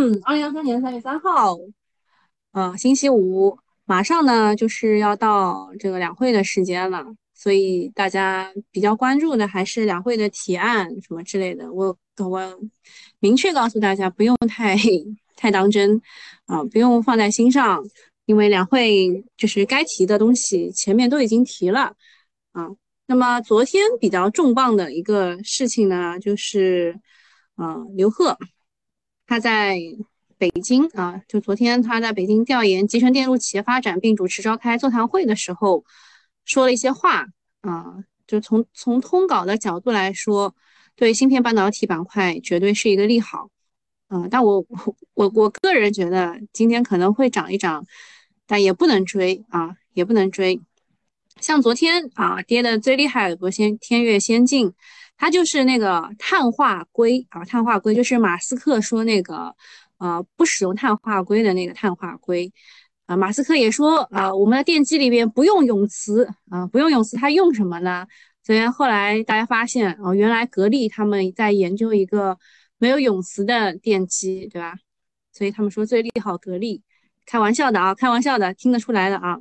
嗯，二零二三年三月三号，呃，星期五，马上呢就是要到这个两会的时间了，所以大家比较关注的还是两会的提案什么之类的。我我明确告诉大家，不用太太当真啊，不用放在心上，因为两会就是该提的东西前面都已经提了啊。那么昨天比较重磅的一个事情呢，就是啊，刘鹤。他在北京啊，就昨天他在北京调研集成电路企业发展，并主持召开座谈会的时候，说了一些话啊，就从从通稿的角度来说，对芯片半导体板块绝对是一个利好啊。但我我我个人觉得今天可能会涨一涨，但也不能追啊，也不能追。像昨天啊跌的最厉害的，不先天越先进。它就是那个碳化硅啊，碳化硅就是马斯克说那个，呃，不使用碳化硅的那个碳化硅啊。马斯克也说，啊，我们的电机里边不用永磁啊，不用永磁，它用什么呢？所以后来大家发现，哦，原来格力他们在研究一个没有永磁的电机，对吧？所以他们说最利好格力，开玩笑的啊，开玩笑的，听得出来的啊。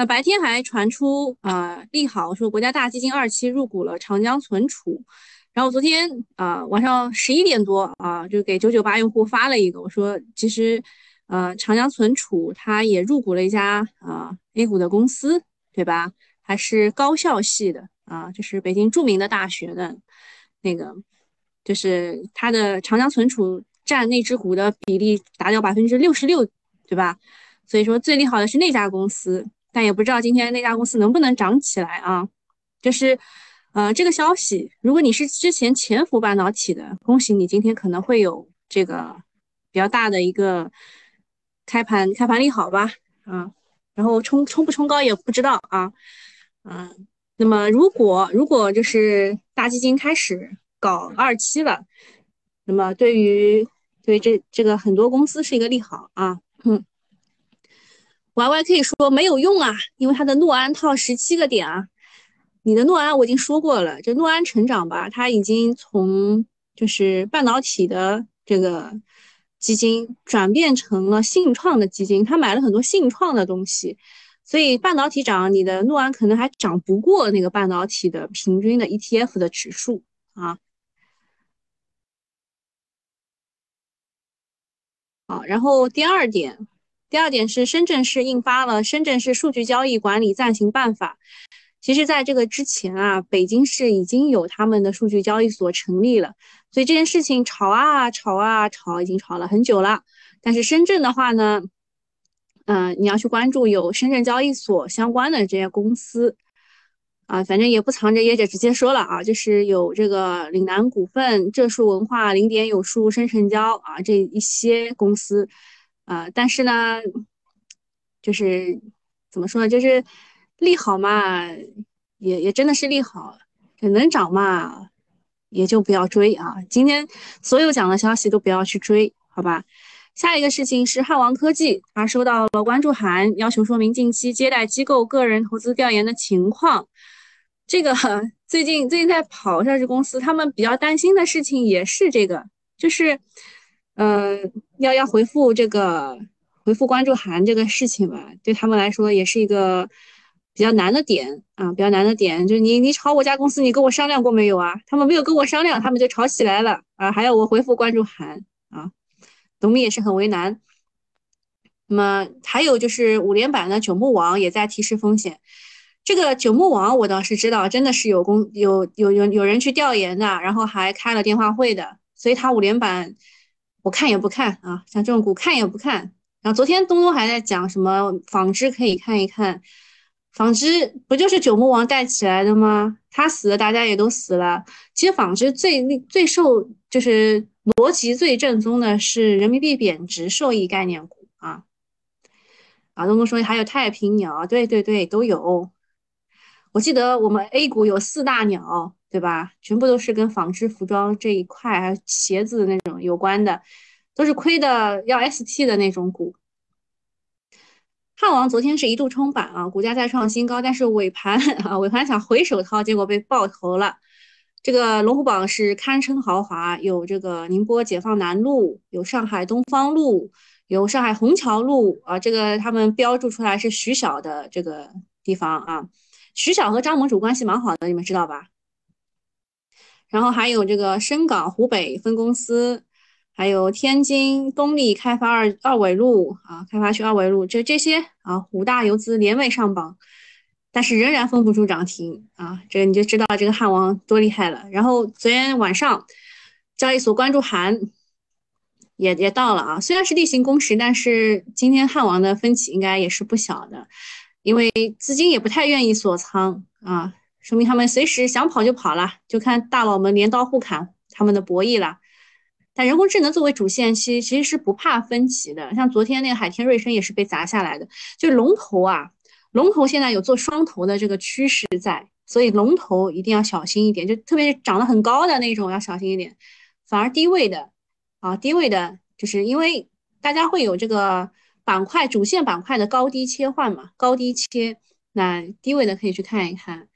那白天还传出啊利好，说国家大基金二期入股了长江存储，然后昨天啊晚上十一点多啊就给九九八用户发了一个，我说其实呃长江存储它也入股了一家啊 A 股的公司，对吧？还是高校系的啊，就是北京著名的大学的那个，就是它的长江存储占那只股的比例达到百分之六十六，对吧？所以说最利好的是那家公司。但也不知道今天那家公司能不能涨起来啊？就是，呃，这个消息，如果你是之前潜伏半导体的，恭喜你，今天可能会有这个比较大的一个开盘开盘利好吧？啊，然后冲冲不冲高也不知道啊，嗯，那么如果如果就是大基金开始搞二期了，那么对于对这这个很多公司是一个利好啊，嗯。Y Y 可以说没有用啊，因为它的诺安套十七个点啊。你的诺安我已经说过了，这诺安成长吧，它已经从就是半导体的这个基金转变成了信创的基金，它买了很多信创的东西，所以半导体涨，你的诺安可能还涨不过那个半导体的平均的 E T F 的指数啊。好，然后第二点。第二点是，深圳市印发了《深圳市数据交易管理暂行办法》。其实，在这个之前啊，北京市已经有他们的数据交易所成立了，所以这件事情吵啊吵啊吵，已经吵了很久了。但是深圳的话呢，嗯，你要去关注有深圳交易所相关的这些公司啊，反正也不藏着掖着，直接说了啊，就是有这个岭南股份、浙数文化、零点有数、深成交啊这一些公司。啊，但是呢，就是怎么说呢，就是利好嘛，也也真的是利好，能涨嘛，也就不要追啊。今天所有讲的消息都不要去追，好吧？下一个事情是汉王科技，他收到了关注函，要求说明近期接待机构个人投资调研的情况。这个最近最近在跑上市公司，他们比较担心的事情也是这个，就是。嗯，要要回复这个回复关注函这个事情吧，对他们来说也是一个比较难的点啊，比较难的点就是你你炒我家公司，你跟我商量过没有啊？他们没有跟我商量，他们就吵起来了啊，还要我回复关注函啊，董秘也是很为难。那么还有就是五连板的九牧王也在提示风险，这个九牧王我倒是知道，真的是有公有有有有人去调研的，然后还开了电话会的，所以它五连板。我看也不看啊，像这种股看也不看。然后昨天东东还在讲什么纺织可以看一看，纺织不就是九牧王带起来的吗？他死了，大家也都死了。其实纺织最最受就是逻辑最正宗的是人民币贬值受益概念股啊。啊，东东说还有太平鸟，对对对，都有。我记得我们 A 股有四大鸟。对吧？全部都是跟纺织服装这一块，还有鞋子那种有关的，都是亏的要 ST 的那种股。汉王昨天是一度冲板啊，股价再创新高，但是尾盘啊尾盘想回手掏，结果被爆头了。这个龙虎榜是堪称豪华，有这个宁波解放南路，有上海东方路，有上海虹桥路啊。这个他们标注出来是徐小的这个地方啊。徐小和张盟主关系蛮好的，你们知道吧？然后还有这个深港湖北分公司，还有天津东丽开发二二纬路啊，开发区二纬路，这这些啊，五大游资连未上榜，但是仍然封不住涨停啊，这个你就知道这个汉王多厉害了。然后昨天晚上交易所关注函也也到了啊，虽然是例行公事，但是今天汉王的分歧应该也是不小的。因为资金也不太愿意锁仓啊，说明他们随时想跑就跑了，就看大佬们镰刀互砍他们的博弈了。但人工智能作为主线期，其实是不怕分歧的。像昨天那个海天瑞声也是被砸下来的，就龙头啊，龙头现在有做双头的这个趋势在，所以龙头一定要小心一点，就特别是涨得很高的那种要小心一点。反而低位的啊，低位的，就是因为大家会有这个。板块主线板块的高低切换嘛，高低切，那低位的可以去看一看。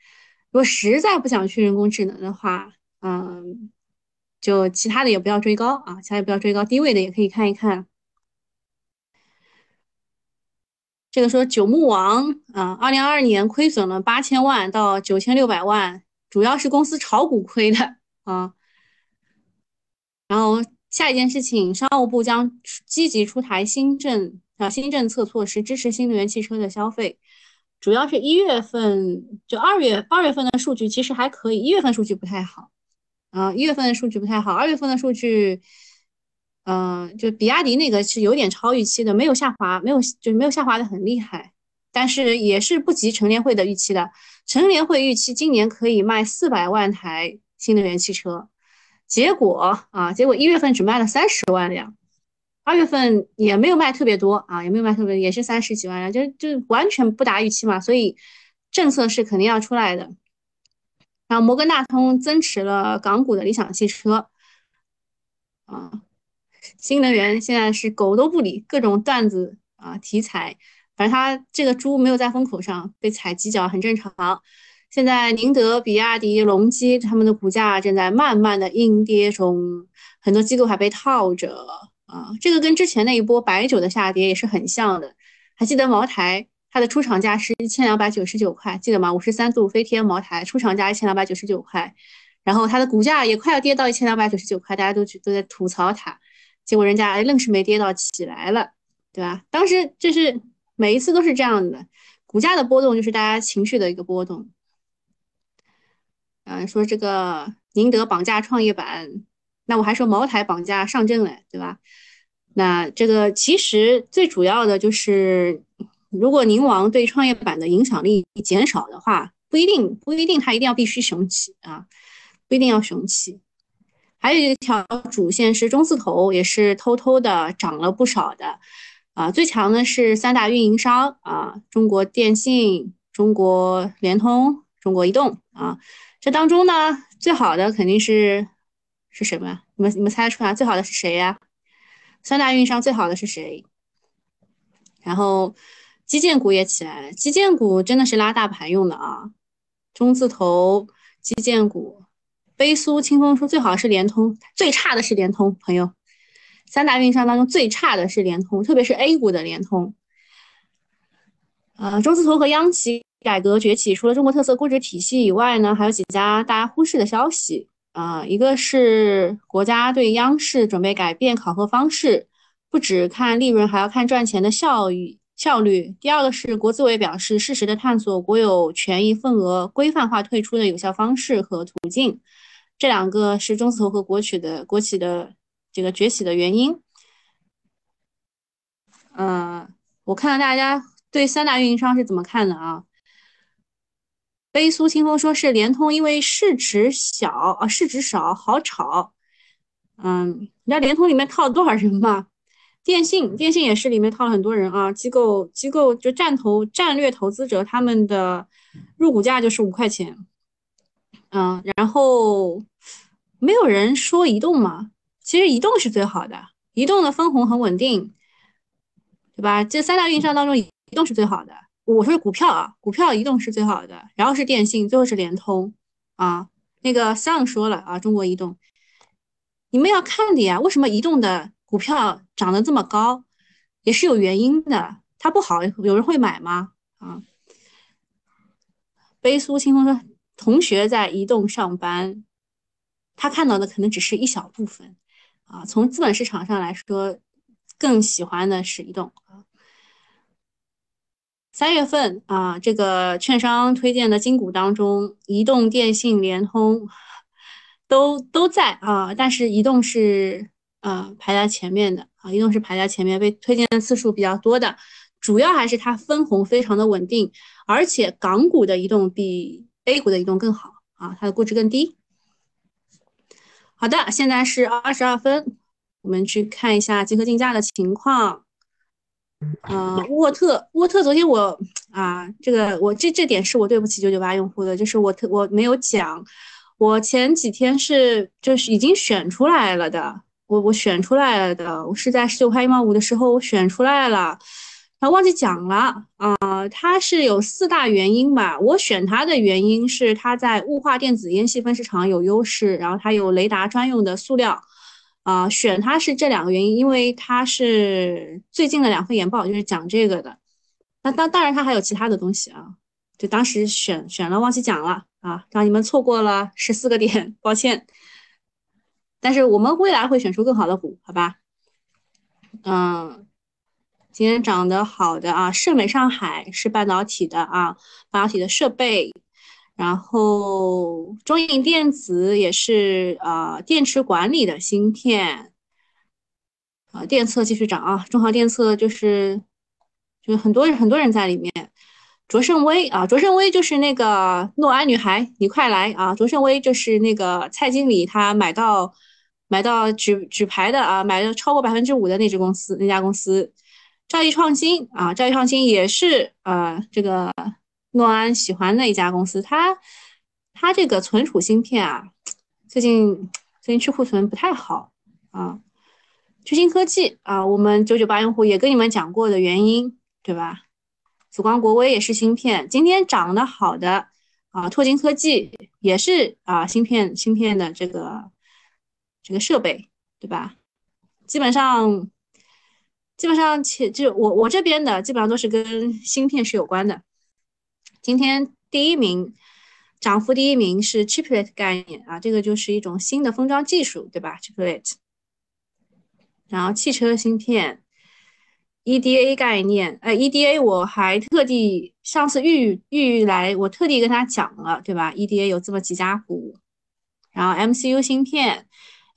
如果实在不想去人工智能的话，嗯，就其他的也不要追高啊，其他也不要追高，低位的也可以看一看。这个说九牧王啊，二零二二年亏损了八千万到九千六百万，主要是公司炒股亏的啊，然后。下一件事情，商务部将积极出台新政啊新政策措施，支持新能源汽车的消费。主要是一月份，就二月二月份的数据其实还可以，一月份数据不太好啊，一月份的数据不太好，二月份的数据，嗯，就比亚迪那个是有点超预期的，没有下滑，没有就是没有下滑的很厉害，但是也是不及成联会的预期的，成联会预期今年可以卖四百万台新能源汽车。结果啊，结果一月份只卖了三十万辆，二月份也没有卖特别多啊，也没有卖特别，也是三十几万辆，就就完全不达预期嘛。所以政策是肯定要出来的。然后摩根大通增持了港股的理想汽车，啊，新能源现在是狗都不理，各种段子啊题材，反正它这个猪没有在风口上被踩几脚很正常。现在宁德、比亚迪、隆基他们的股价正在慢慢的阴跌中，很多机构还被套着啊。这个跟之前那一波白酒的下跌也是很像的。还记得茅台它的出厂价是一千两百九十九块，记得吗？五十三度飞天茅台出厂价一千两百九十九块，然后它的股价也快要跌到一千两百九十九块，大家都去都在吐槽它，结果人家愣是没跌到起来了，对吧？当时就是每一次都是这样的，股价的波动就是大家情绪的一个波动。嗯，说这个宁德绑架创业板，那我还说茅台绑架上证嘞，对吧？那这个其实最主要的就是，如果宁王对创业板的影响力减少的话，不一定不一定他一定要必须雄起啊，不一定要雄起。还有一条主线是中字头，也是偷偷的涨了不少的啊。最强的是三大运营商啊，中国电信、中国联通、中国移动啊。这当中呢，最好的肯定是是什么？你们你们猜得出来最好的是谁呀？三大运营商最好的是谁？然后基建股也起来了，基建股真的是拉大盘用的啊！中字头基建股，悲苏清风说最好是联通，最差的是联通。朋友，三大运营商当中最差的是联通，特别是 A 股的联通。呃，中字头和央企。改革崛起，除了中国特色估值体系以外呢，还有几家大家忽视的消息啊。一个是国家对央视准备改变考核方式，不只看利润，还要看赚钱的效益效率。第二个是国资委表示，适时的探索国有权益份额规范化退出的有效方式和途径。这两个是中字头和国企的国企的这个崛起的原因。嗯，我看看大家对三大运营商是怎么看的啊？悲苏清风说是联通，因为市值小啊，市值少，好炒。嗯，你知道联通里面套了多少人吗？电信，电信也是里面套了很多人啊。机构，机构就战投战略投资者，他们的入股价就是五块钱。嗯，然后没有人说移动嘛，其实移动是最好的，移动的分红很稳定，对吧？这三大运营商当中，移动是最好的。我说股票啊，股票移动是最好的，然后是电信，最后是联通啊。那个上说了啊，中国移动，你们要看的呀，为什么移动的股票涨得这么高，也是有原因的，它不好，有人会买吗？啊，悲苏清风说，同学在移动上班，他看到的可能只是一小部分啊，从资本市场上来说，更喜欢的是移动啊。三月份啊，这个券商推荐的金股当中，移动、电信、联通都都在啊，但是移动是呃排在前面的啊，移动是排在前面，被推荐的次数比较多的，主要还是它分红非常的稳定，而且港股的移动比 A 股的移动更好啊，它的估值更低。好的，现在是二十二分，我们去看一下集合竞价的情况。嗯，沃特，沃特，昨天我啊，这个我这这点是我对不起九九八用户的，就是我特我没有讲，我前几天是就是已经选出来了的，我我选出来了的，我是在十九块一毛五的时候我选出来了，然后忘记讲了啊，它是有四大原因吧，我选它的原因是它在雾化电子烟细分市场有优势，然后它有雷达专用的塑料。啊，选它是这两个原因，因为它是最近的两份研报就是讲这个的。那当当然它还有其他的东西啊，就当时选选了忘记讲了啊，让你们错过了十四个点，抱歉。但是我们未来会选出更好的股，好吧？嗯，今天涨得好的啊，盛美上海是半导体的啊，半导体的设备。然后中影电子也是呃电池管理的芯片，啊电测继续涨啊，中航电测就是就是很多很多人在里面，卓胜威啊卓胜威就是那个诺安女孩，你快来啊卓胜威就是那个蔡经理他买到买到举举牌的啊买了超过百分之五的那只公司那家公司，兆易创新啊兆易创新也是呃这个。诺安喜欢的一家公司，它它这个存储芯片啊，最近最近去库存不太好啊。巨星科技啊，我们九九八用户也跟你们讲过的原因，对吧？紫光国威也是芯片，今天涨得好的啊，拓金科技也是啊，芯片芯片的这个这个设备，对吧？基本上基本上且就我我这边的基本上都是跟芯片是有关的。今天第一名，涨幅第一名是 Chiplet 概念啊，这个就是一种新的封装技术，对吧？Chiplet，然后汽车芯片，EDA 概念，呃，EDA 我还特地上次玉玉来，我特地跟他讲了，对吧？EDA 有这么几家股，然后 MCU 芯片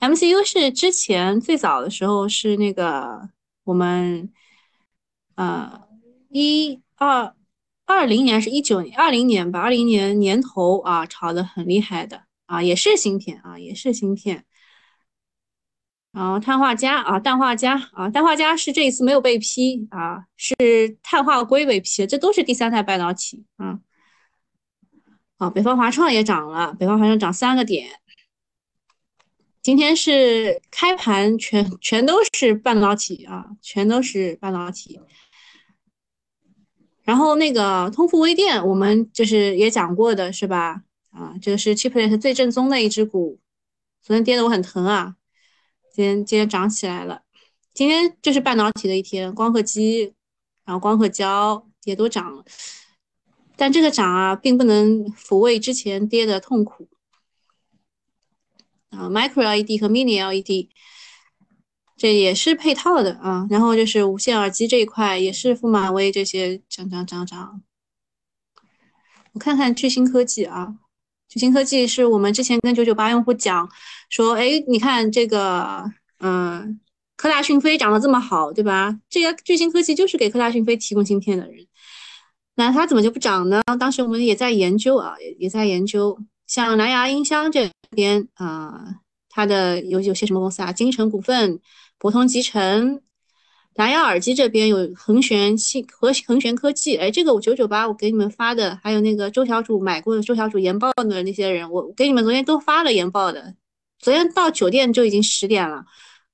，MCU 是之前最早的时候是那个我们，呃，一二。二零年是一九年，二零年吧，二零年年头啊，炒的很厉害的啊，也是芯片啊，也是芯片。然后碳化镓啊，氮化镓啊，氮化镓是这一次没有被批啊，是碳化硅被批，这都是第三代半导体啊。好，北方华创也涨了，北方华创涨三个点。今天是开盘全全都是半导体啊，全都是半导体。然后那个通富微电，我们就是也讲过的是吧？啊，这个是 Chiplet 最正宗的一只股，昨天跌的我很疼啊，今天今天涨起来了。今天就是半导体的一天，光刻机，然后光刻胶也都涨了，但这个涨啊，并不能抚慰之前跌的痛苦。啊，Micro LED 和 Mini LED。这也是配套的啊，然后就是无线耳机这一块也是富马威这些涨涨涨涨。我看看巨星科技啊，巨星科技是我们之前跟九九八用户讲说，哎，你看这个，嗯，科大讯飞涨得这么好，对吧？这家巨星科技就是给科大讯飞提供芯片的人，那它怎么就不涨呢？当时我们也在研究啊，也也在研究，像蓝牙音箱这边啊，它的有有些什么公司啊，金城股份。博通集成，蓝牙耳机这边有恒玄信和恒玄科技，哎，这个我九九八我给你们发的，还有那个周小主买过的周小主研报的那些人，我给你们昨天都发了研报的，昨天到酒店就已经十点了，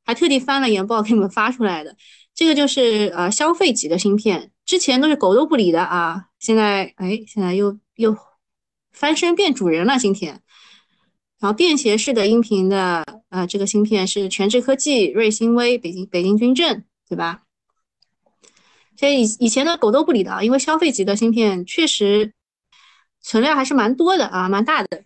还特地翻了研报给你们发出来的。这个就是呃消费级的芯片，之前都是狗都不理的啊，现在哎现在又又翻身变主人了，今天然后便携式的音频的呃这个芯片是全智科技、瑞星微、北京北京军政，对吧？所以以以前的狗都不理的啊，因为消费级的芯片确实存量还是蛮多的啊，蛮大的。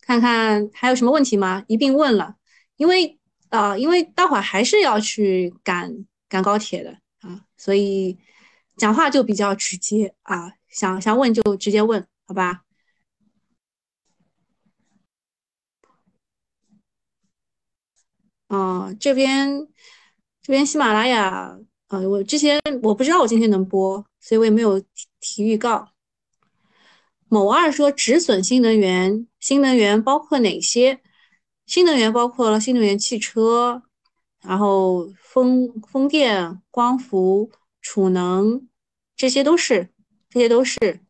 看看还有什么问题吗？一并问了，因为啊，因为待会儿还是要去赶赶高铁的啊，所以讲话就比较直接啊，想想问就直接问，好吧？嗯，这边。这边喜马拉雅，啊，我之前我不知道我今天能播，所以我也没有提预告。某二说止损新能源，新能源包括哪些？新能源包括了新能源汽车，然后风风电、光伏、储能，这些都是，这些都是，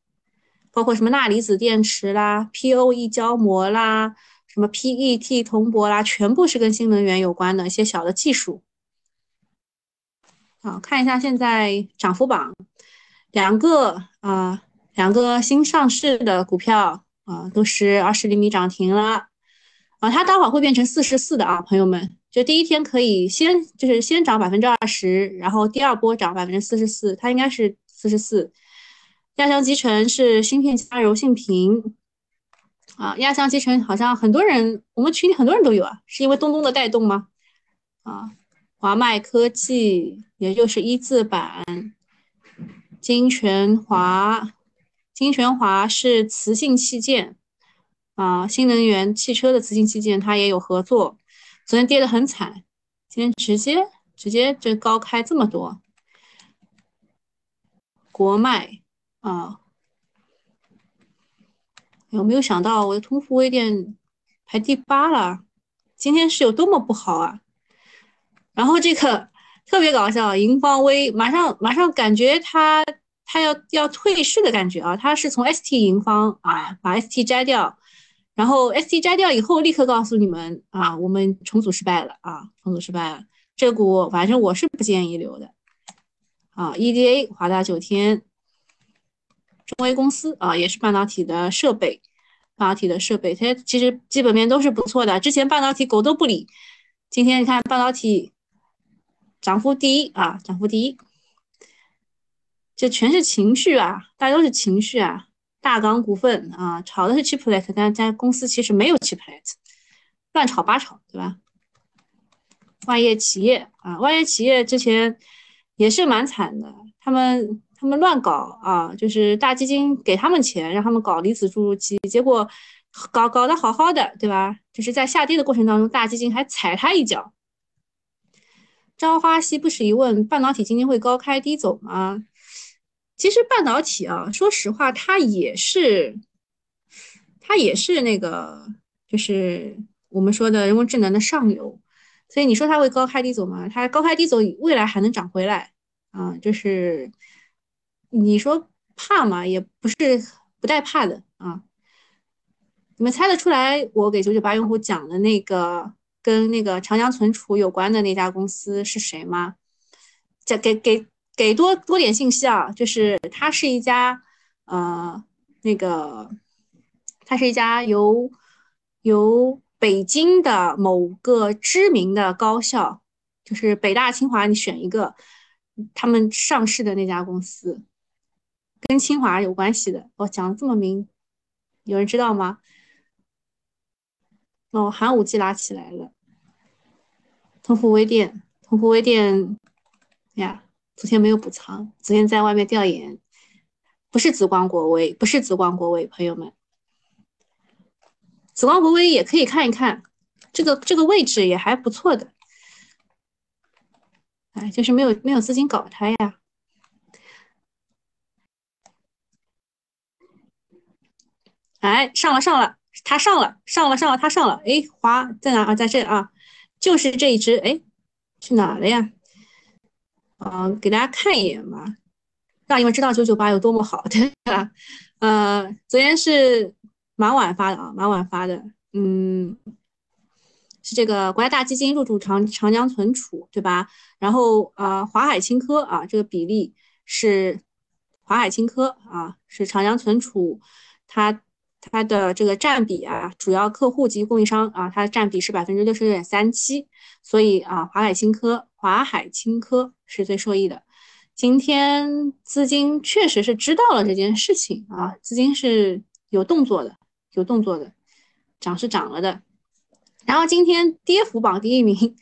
包括什么钠离子电池啦、POE 胶膜啦、什么 PET 铜箔啦，全部是跟新能源有关的一些小的技术。好，看一下现在涨幅榜，两个啊，两个新上市的股票啊，都是二十厘米涨停了啊。它待会儿会变成四十四的啊，朋友们，就第一天可以先就是先涨百分之二十，然后第二波涨百分之四十四，它应该是四十四。亚翔集成是芯片加柔性屏啊，亚翔集成好像很多人，我们群里很多人都有啊，是因为东东的带动吗？啊。华迈科技，也就是一字板，金泉华，金泉华是磁性器件啊，新能源汽车的磁性器件，它也有合作。昨天跌得很惨，今天直接直接就高开这么多。国脉啊，有没有想到我的通富微电排第八了？今天是有多么不好啊？然后这个特别搞笑，银方微马上马上感觉它它要要退市的感觉啊，它是从 ST 银方啊把 ST 摘掉，然后 ST 摘掉以后立刻告诉你们啊，我们重组失败了啊，重组失败了，这股反正我是不建议留的啊。EDA 华大九天，中微公司啊也是半导体的设备，半导体的设备，它其实基本面都是不错的，之前半导体狗都不理，今天你看半导体。涨幅第一啊，涨幅第一，这全是情绪啊，大家都是情绪啊。大港股份啊，炒的是 chiplet，但家公司其实没有 chiplet，乱炒八炒，对吧？万业企业啊，万业企业之前也是蛮惨的，他们他们乱搞啊，就是大基金给他们钱，让他们搞离子注入机，结果搞搞得好好的，对吧？就是在下跌的过程当中，大基金还踩他一脚。朝花夕不是一问，半导体今天会高开低走吗？其实半导体啊，说实话，它也是，它也是那个，就是我们说的人工智能的上游。所以你说它会高开低走吗？它高开低走，未来还能涨回来啊？就是你说怕嘛？也不是不带怕的啊。你们猜得出来我给九九八用户讲的那个？跟那个长江存储有关的那家公司是谁吗？再给给给多多点信息啊！就是它是一家，呃，那个，它是一家由由北京的某个知名的高校，就是北大、清华，你选一个，他们上市的那家公司，跟清华有关系的。我讲的这么明，有人知道吗？哦，寒武纪拉起来了。通富微电，通富微电呀，昨天没有补仓，昨天在外面调研，不是紫光国微，不是紫光国微，朋友们，紫光国微也可以看一看，这个这个位置也还不错的，哎，就是没有没有资金搞它呀，哎，上了上了，它上了上了上了，它上了，哎，滑在哪啊？在这啊。就是这一只，哎，去哪了呀？嗯，给大家看一眼吧，让你们知道九九八有多么好，对吧？呃，昨天是蛮晚发的啊，蛮晚发的，嗯，是这个国家大基金入驻长长江存储，对吧？然后啊，华海青科啊，这个比例是华海青科啊，是长江存储，它它的这个占比啊，主要客户及供应商啊，它的占比是百分之六十六点三七，所以啊，华海青科、华海青科是最受益的。今天资金确实是知道了这件事情啊，资金是有动作的，有动作的，涨是涨了的。然后今天跌幅榜第一名，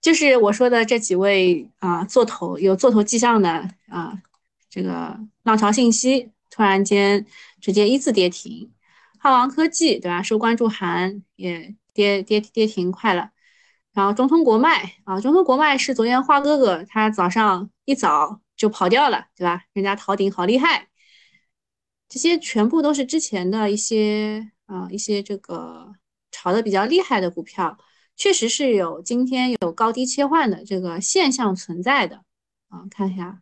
就是我说的这几位啊，做头有做头迹象的啊，这个浪潮信息突然间直接一字跌停，浩王科技对吧？收关注函也跌跌跌停快了。然后中通国脉啊，中通国脉是昨天花哥哥他早上一早。就跑掉了，对吧？人家逃顶好厉害，这些全部都是之前的一些啊一些这个炒的比较厉害的股票，确实是有今天有高低切换的这个现象存在的啊，看一下，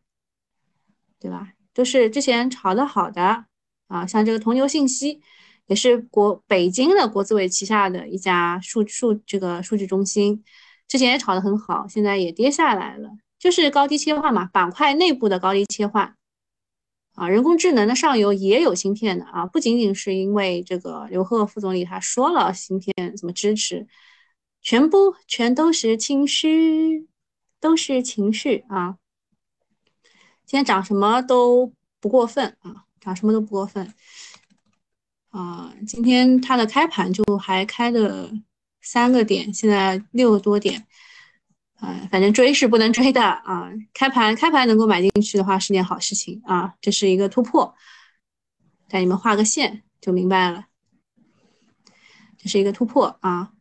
对吧？都是之前炒的好的啊，像这个铜牛信息也是国北京的国资委旗下的一家数数这个数据中心，之前也炒得很好，现在也跌下来了。就是高低切换嘛，板块内部的高低切换啊，人工智能的上游也有芯片的啊，不仅仅是因为这个刘鹤副总理他说了芯片怎么支持，全部全都是情绪，都是情绪啊。今天涨什么都不过分啊，涨什么都不过分啊。今天它的开盘就还开了三个点，现在六个多点。啊，反正追是不能追的啊！开盘开盘能够买进去的话是件好事情啊，这是一个突破，带你们画个线就明白了，这是一个突破啊。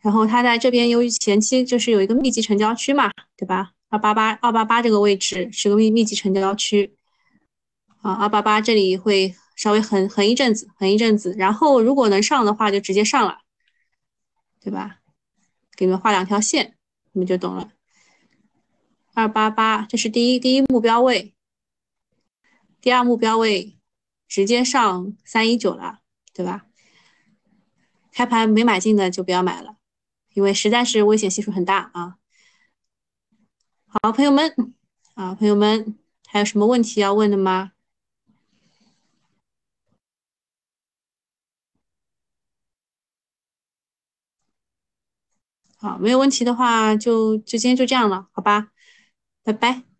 然后它在这边由于前期就是有一个密集成交区嘛，对吧？二八八二八八这个位置是个密密集成交区啊，二八八这里会稍微横横一阵子，横一阵子，然后如果能上的话就直接上了，对吧？给你们画两条线，你们就懂了。二八八，这是第一第一目标位，第二目标位直接上三一九了，对吧？开盘没买进的就不要买了，因为实在是危险系数很大啊。好，朋友们啊，朋友们，还有什么问题要问的吗？好，没有问题的话，就就今天就这样了，好吧，拜拜。